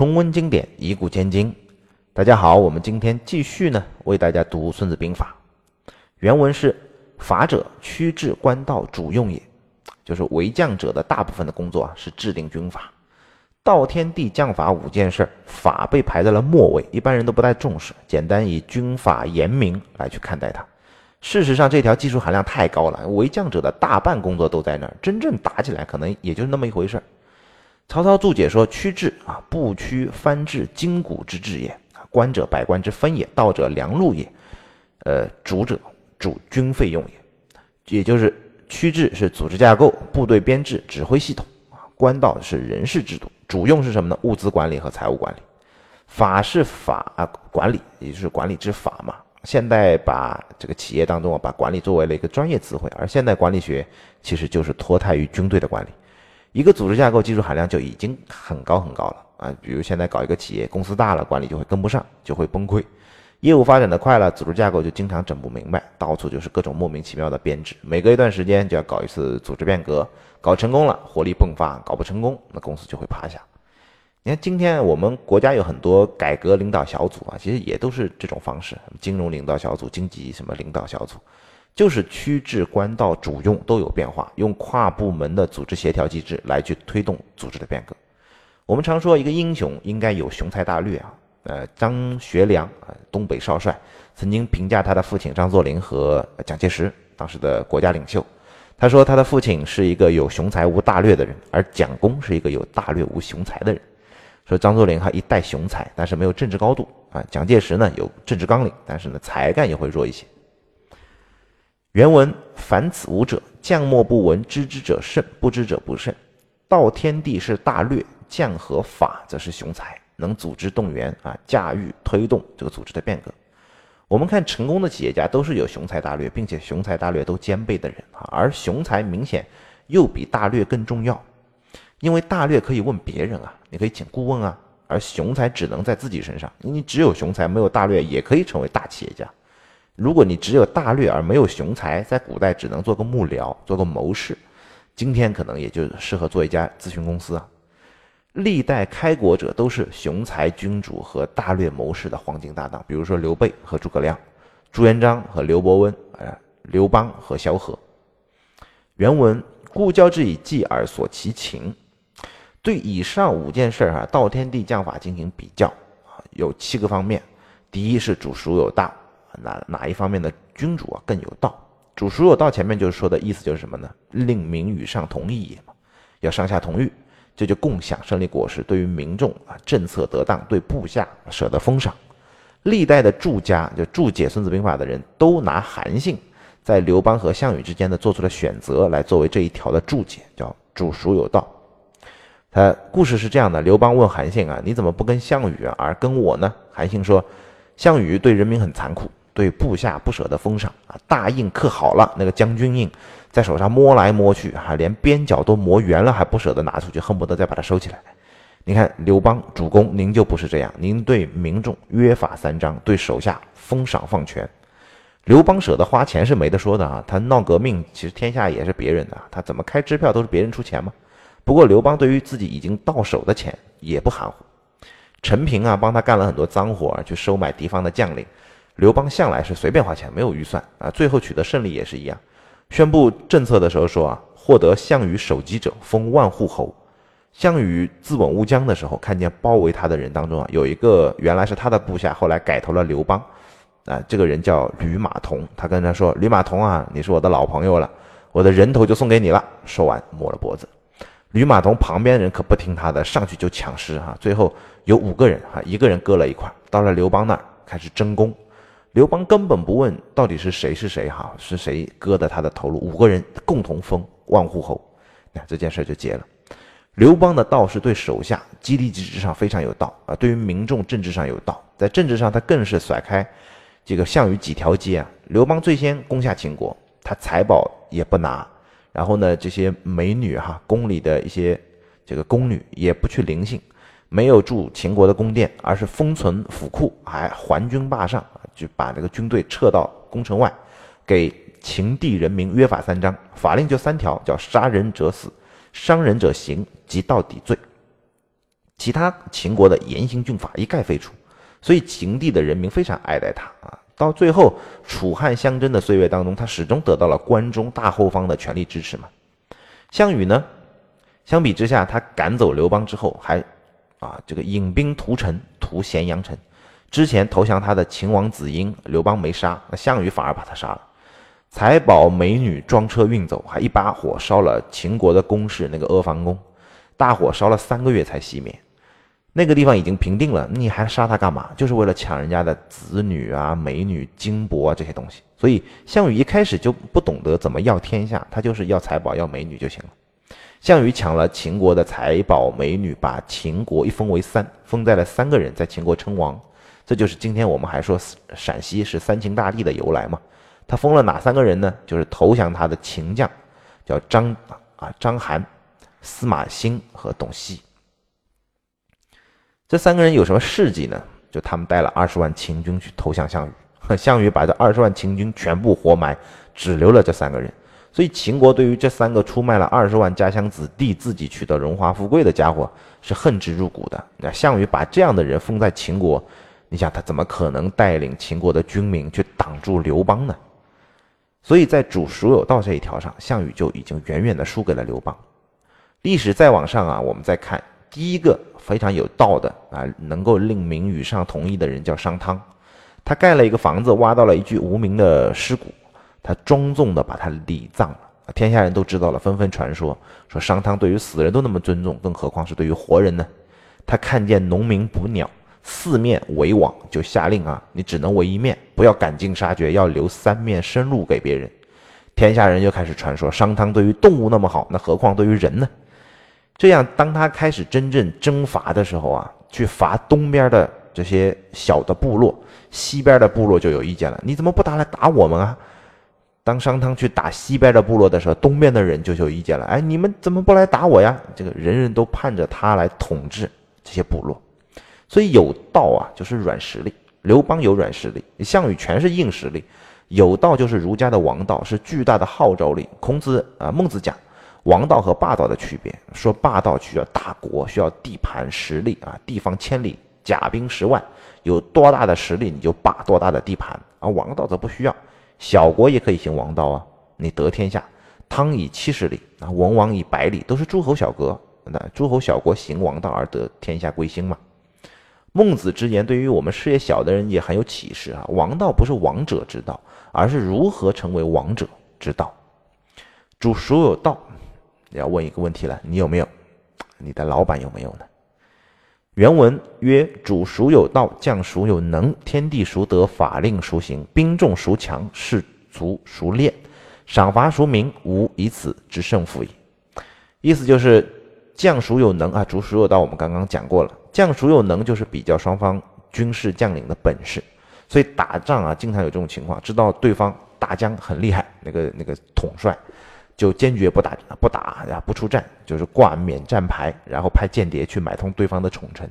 重温经典，一古千金。大家好，我们今天继续呢，为大家读《孙子兵法》。原文是：“法者，驱治官道主用也。”就是为将者的大部分的工作啊，是制定军法。道天地将法五件事，法被排在了末位，一般人都不太重视，简单以军法严明来去看待它。事实上，这条技术含量太高了，为将者的大半工作都在那儿，真正打起来可能也就那么一回事儿。曹操注解说：“驱治啊，不驱翻治筋骨之治也；官者百官之分也；道者良路也；呃，主者主军费用也。也就是驱治是组织架构、部队编制、指挥系统啊；官道是人事制度；主用是什么呢？物资管理和财务管理。法是法啊，管理也就是管理之法嘛。现代把这个企业当中啊，把管理作为了一个专业词汇，而现代管理学其实就是脱胎于军队的管理。”一个组织架构技术含量就已经很高很高了啊！比如现在搞一个企业，公司大了，管理就会跟不上，就会崩溃；业务发展的快了，组织架构就经常整不明白，到处就是各种莫名其妙的编制。每隔一段时间就要搞一次组织变革，搞成功了活力迸发，搞不成功那公司就会趴下。你看今天我们国家有很多改革领导小组啊，其实也都是这种方式：金融领导小组、经济什么领导小组。就是区治官道主用都有变化，用跨部门的组织协调机制来去推动组织的变革。我们常说一个英雄应该有雄才大略啊，呃，张学良啊，东北少帅，曾经评价他的父亲张作霖和蒋介石当时的国家领袖，他说他的父亲是一个有雄才无大略的人，而蒋公是一个有大略无雄才的人。说张作霖哈一代雄才，但是没有政治高度啊，蒋介石呢有政治纲领，但是呢才干也会弱一些。原文：凡此五者，将莫不闻；知之者胜，不知者不胜。道天地是大略，将和法则是雄才，能组织动员啊，驾驭推动这个组织的变革。我们看成功的企业家都是有雄才大略，并且雄才大略都兼备的人啊。而雄才明显又比大略更重要，因为大略可以问别人啊，你可以请顾问啊，而雄才只能在自己身上。你只有雄才没有大略，也可以成为大企业家。如果你只有大略而没有雄才，在古代只能做个幕僚，做个谋士，今天可能也就适合做一家咨询公司啊。历代开国者都是雄才君主和大略谋士的黄金搭档，比如说刘备和诸葛亮，朱元璋和刘伯温，呃，刘邦和萧何。原文：故交之以计而索其情。对以上五件事儿啊，道天地将法进行比较啊，有七个方面。第一是主孰有大。哪哪一方面的君主啊更有道？主孰有道？前面就是说的意思就是什么呢？令民与上同意也嘛，要上下同欲，这就共享胜利果实。对于民众啊，政策得当，对部下舍得封赏。历代的注家就注解《孙子兵法》的人都拿韩信在刘邦和项羽之间的做出的选择来作为这一条的注解，叫主孰有道。他故事是这样的：刘邦问韩信啊，你怎么不跟项羽，而跟我呢？韩信说，项羽对人民很残酷。对部下不舍得封赏啊，大印刻好了，那个将军印在手上摸来摸去，还连边角都磨圆了，还不舍得拿出去，恨不得再把它收起来。你看刘邦主公，您就不是这样，您对民众约法三章，对手下封赏放权。刘邦舍得花钱是没得说的啊，他闹革命，其实天下也是别人的，他怎么开支票都是别人出钱嘛。不过刘邦对于自己已经到手的钱也不含糊，陈平啊帮他干了很多脏活，去收买敌方的将领。刘邦向来是随便花钱，没有预算啊。最后取得胜利也是一样，宣布政策的时候说啊，获得项羽首级者封万户侯。项羽自刎乌江的时候，看见包围他的人当中啊，有一个原来是他的部下，后来改投了刘邦，啊，这个人叫吕马童。他跟他说：“吕马童啊，你是我的老朋友了，我的人头就送给你了。”说完抹了脖子。吕马童旁边人可不听他的，上去就抢尸哈。最后有五个人哈，一个人割了一块，到了刘邦那儿开始争功。刘邦根本不问到底是谁是谁哈，是谁割的他的头颅？五个人共同封万户侯，那这件事就结了。刘邦的道是对手下激励机制上非常有道啊，对于民众政治上有道，在政治上他更是甩开这个项羽几条街啊。刘邦最先攻下秦国，他财宝也不拿，然后呢，这些美女哈，宫里的一些这个宫女也不去临幸。没有住秦国的宫殿，而是封存府库，还还军霸上，就把这个军队撤到宫城外，给秦地人民约法三章，法令就三条，叫杀人者死，伤人者刑，及到底罪。其他秦国的严刑峻法一概废除，所以秦地的人民非常爱戴他啊。到最后楚汉相争的岁月当中，他始终得到了关中大后方的全力支持嘛。项羽呢，相比之下，他赶走刘邦之后，还啊这个引兵屠城，屠咸阳城。之前投降他的秦王子婴，刘邦没杀，那项羽反而把他杀了。财宝美女装车运走，还一把火烧了秦国的宫室那个阿房宫，大火烧了三个月才熄灭。那个地方已经平定了，你还杀他干嘛？就是为了抢人家的子女啊、美女、金帛啊这些东西。所以项羽一开始就不懂得怎么要天下，他就是要财宝、要美女就行了。项羽抢了秦国的财宝美女，把秦国一封为三，封在了三个人，在秦国称王。这就是今天我们还说陕西是三秦大地的由来嘛。他封了哪三个人呢？就是投降他的秦将，叫张啊张邯、司马欣和董翳。这三个人有什么事迹呢？就他们带了二十万秦军去投降项羽，项羽把这二十万秦军全部活埋，只留了这三个人。所以秦国对于这三个出卖了二十万家乡子弟、自己取得荣华富贵的家伙是恨之入骨的。那项羽把这样的人封在秦国，你想他怎么可能带领秦国的军民去挡住刘邦呢？所以在主孰有道这一条上，项羽就已经远远的输给了刘邦。历史再往上啊，我们再看。第一个非常有道的啊，能够令名与上同意的人叫商汤，他盖了一个房子，挖到了一具无名的尸骨，他庄重的把他礼葬了。天下人都知道了，纷纷传说说商汤对于死人都那么尊重，更何况是对于活人呢？他看见农民捕鸟，四面围网，就下令啊，你只能围一面，不要赶尽杀绝，要留三面生路给别人。天下人就开始传说商汤对于动物那么好，那何况对于人呢？这样，当他开始真正征伐的时候啊，去伐东边的这些小的部落，西边的部落就有意见了。你怎么不打来打我们啊？当商汤去打西边的部落的时候，东边的人就有意见了。哎，你们怎么不来打我呀？这个人人都盼着他来统治这些部落。所以有道啊，就是软实力。刘邦有软实力，项羽全是硬实力。有道就是儒家的王道，是巨大的号召力。孔子啊，孟子讲。王道和霸道的区别，说霸道需要大国，需要地盘实力啊，地方千里，甲兵十万，有多大的实力你就霸多大的地盘。而王道则不需要，小国也可以行王道啊。你得天下，汤以七十里啊，文王以百里，都是诸侯小国。那诸侯小国行王道而得天下归心嘛。孟子之言对于我们事业小的人也很有启示啊。王道不是王者之道，而是如何成为王者之道。主孰有道？要问一个问题了，你有没有？你的老板有没有呢？原文曰：主孰有道，将孰有能，天地孰得，法令孰行，兵众孰强，士卒孰练，赏罚孰明，吾以此之胜负矣。意思就是将孰有能啊，主孰有道。我们刚刚讲过了，将孰有能就是比较双方军事将领的本事。所以打仗啊，经常有这种情况，知道对方大将很厉害，那个那个统帅。就坚决不打，不打呀，不出战，就是挂免战牌，然后派间谍去买通对方的宠臣，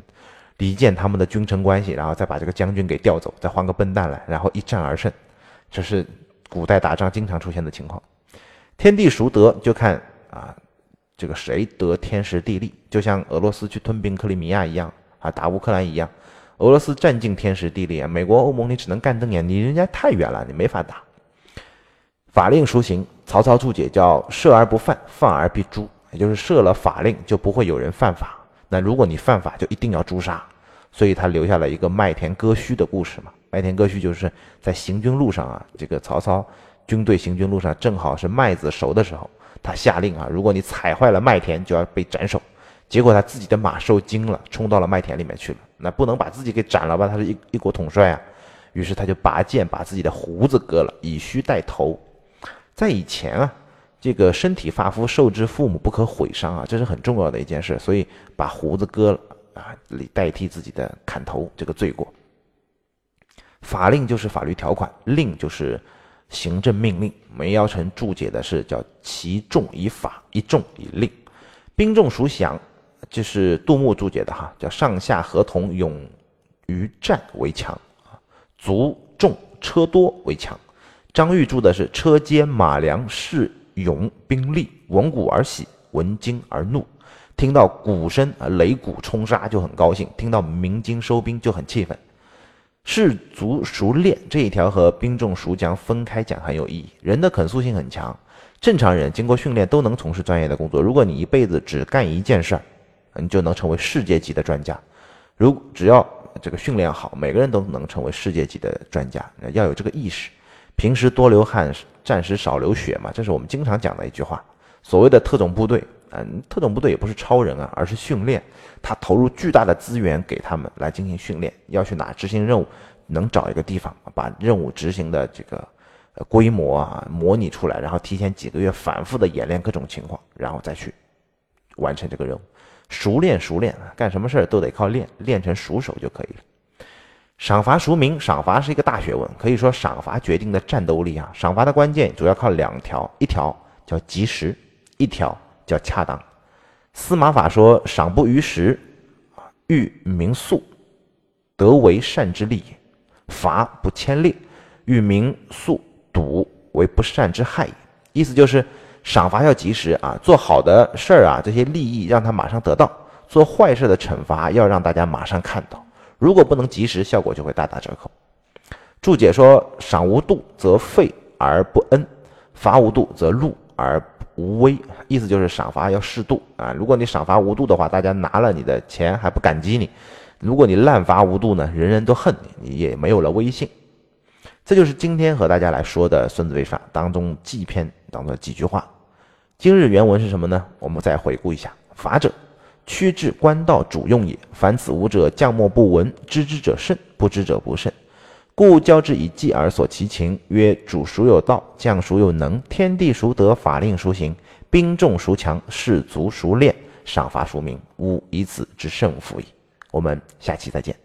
离间他们的君臣关系，然后再把这个将军给调走，再换个笨蛋来，然后一战而胜。这是古代打仗经常出现的情况。天地孰得？就看啊，这个谁得天时地利？就像俄罗斯去吞并克里米亚一样啊，打乌克兰一样，俄罗斯占尽天时地利啊，美国、欧盟你只能干瞪眼，你人家太远了，你没法打。法令孰行？曹操注解叫“射而不犯，犯而必诛”，也就是设了法令就不会有人犯法。那如果你犯法，就一定要诛杀。所以他留下了一个麦田割须的故事嘛。麦田割须就是在行军路上啊，这个曹操军队行军路上正好是麦子熟的时候，他下令啊，如果你踩坏了麦田，就要被斩首。结果他自己的马受惊了，冲到了麦田里面去了。那不能把自己给斩了吧？他是一一国统帅啊。于是他就拔剑把自己的胡子割了，以须带头。在以前啊，这个身体发肤受之父母不可毁伤啊，这是很重要的一件事，所以把胡子割了啊，以代替自己的砍头这个罪过。法令就是法律条款，令就是行政命令。梅尧臣注解的是叫其重以法，一重以令。兵众孰降？这是杜牧注解的哈，叫上下合同，勇于战为强啊，卒重车多为强。张玉住的是车坚马良士勇兵力，闻鼓而喜，闻惊而怒。听到鼓声啊，擂鼓冲杀就很高兴；听到鸣金收兵就很气愤。士卒熟练这一条和兵众熟将分开讲很有意义。人的可塑性很强，正常人经过训练都能从事专业的工作。如果你一辈子只干一件事儿，你就能成为世界级的专家。如只要这个训练好，每个人都能成为世界级的专家。要有这个意识，平时多流汗，战时少流血嘛，这是我们经常讲的一句话。所谓的特种部队，嗯，特种部队也不是超人啊，而是训练。他投入巨大的资源给他们来进行训练，要去哪执行任务，能找一个地方把任务执行的这个规模啊模拟出来，然后提前几个月反复的演练各种情况，然后再去完成这个任务。熟练熟练，干什么事儿都得靠练，练成熟手就可以了。赏罚孰明？赏罚是一个大学问，可以说赏罚决定的战斗力啊。赏罚的关键主要靠两条，一条叫及时，一条叫恰当。司马法说：“赏不于时，欲民速，得为善之利也；罚不牵令，欲民速笃，为不善之害也。”意思就是。赏罚要及时啊，做好的事儿啊，这些利益让他马上得到；做坏事的惩罚要让大家马上看到。如果不能及时，效果就会大打折扣。注解说：赏无度则废而不恩，罚无度则禄而无威。意思就是赏罚要适度啊。如果你赏罚无度的话，大家拿了你的钱还不感激你；如果你滥罚无度呢，人人都恨你，你也没有了威信。这就是今天和大家来说的《孙子兵法》当中记篇当中的几句话。今日原文是什么呢？我们再回顾一下：法者，趋至官道主用也。凡此五者，将莫不闻。知之者甚，不知者不甚。故教之以计而索其情，曰：主孰有道？将孰有能？天地孰得？法令孰行？兵众孰强？士卒孰练？赏罚孰明？吾以此之胜负矣。我们下期再见。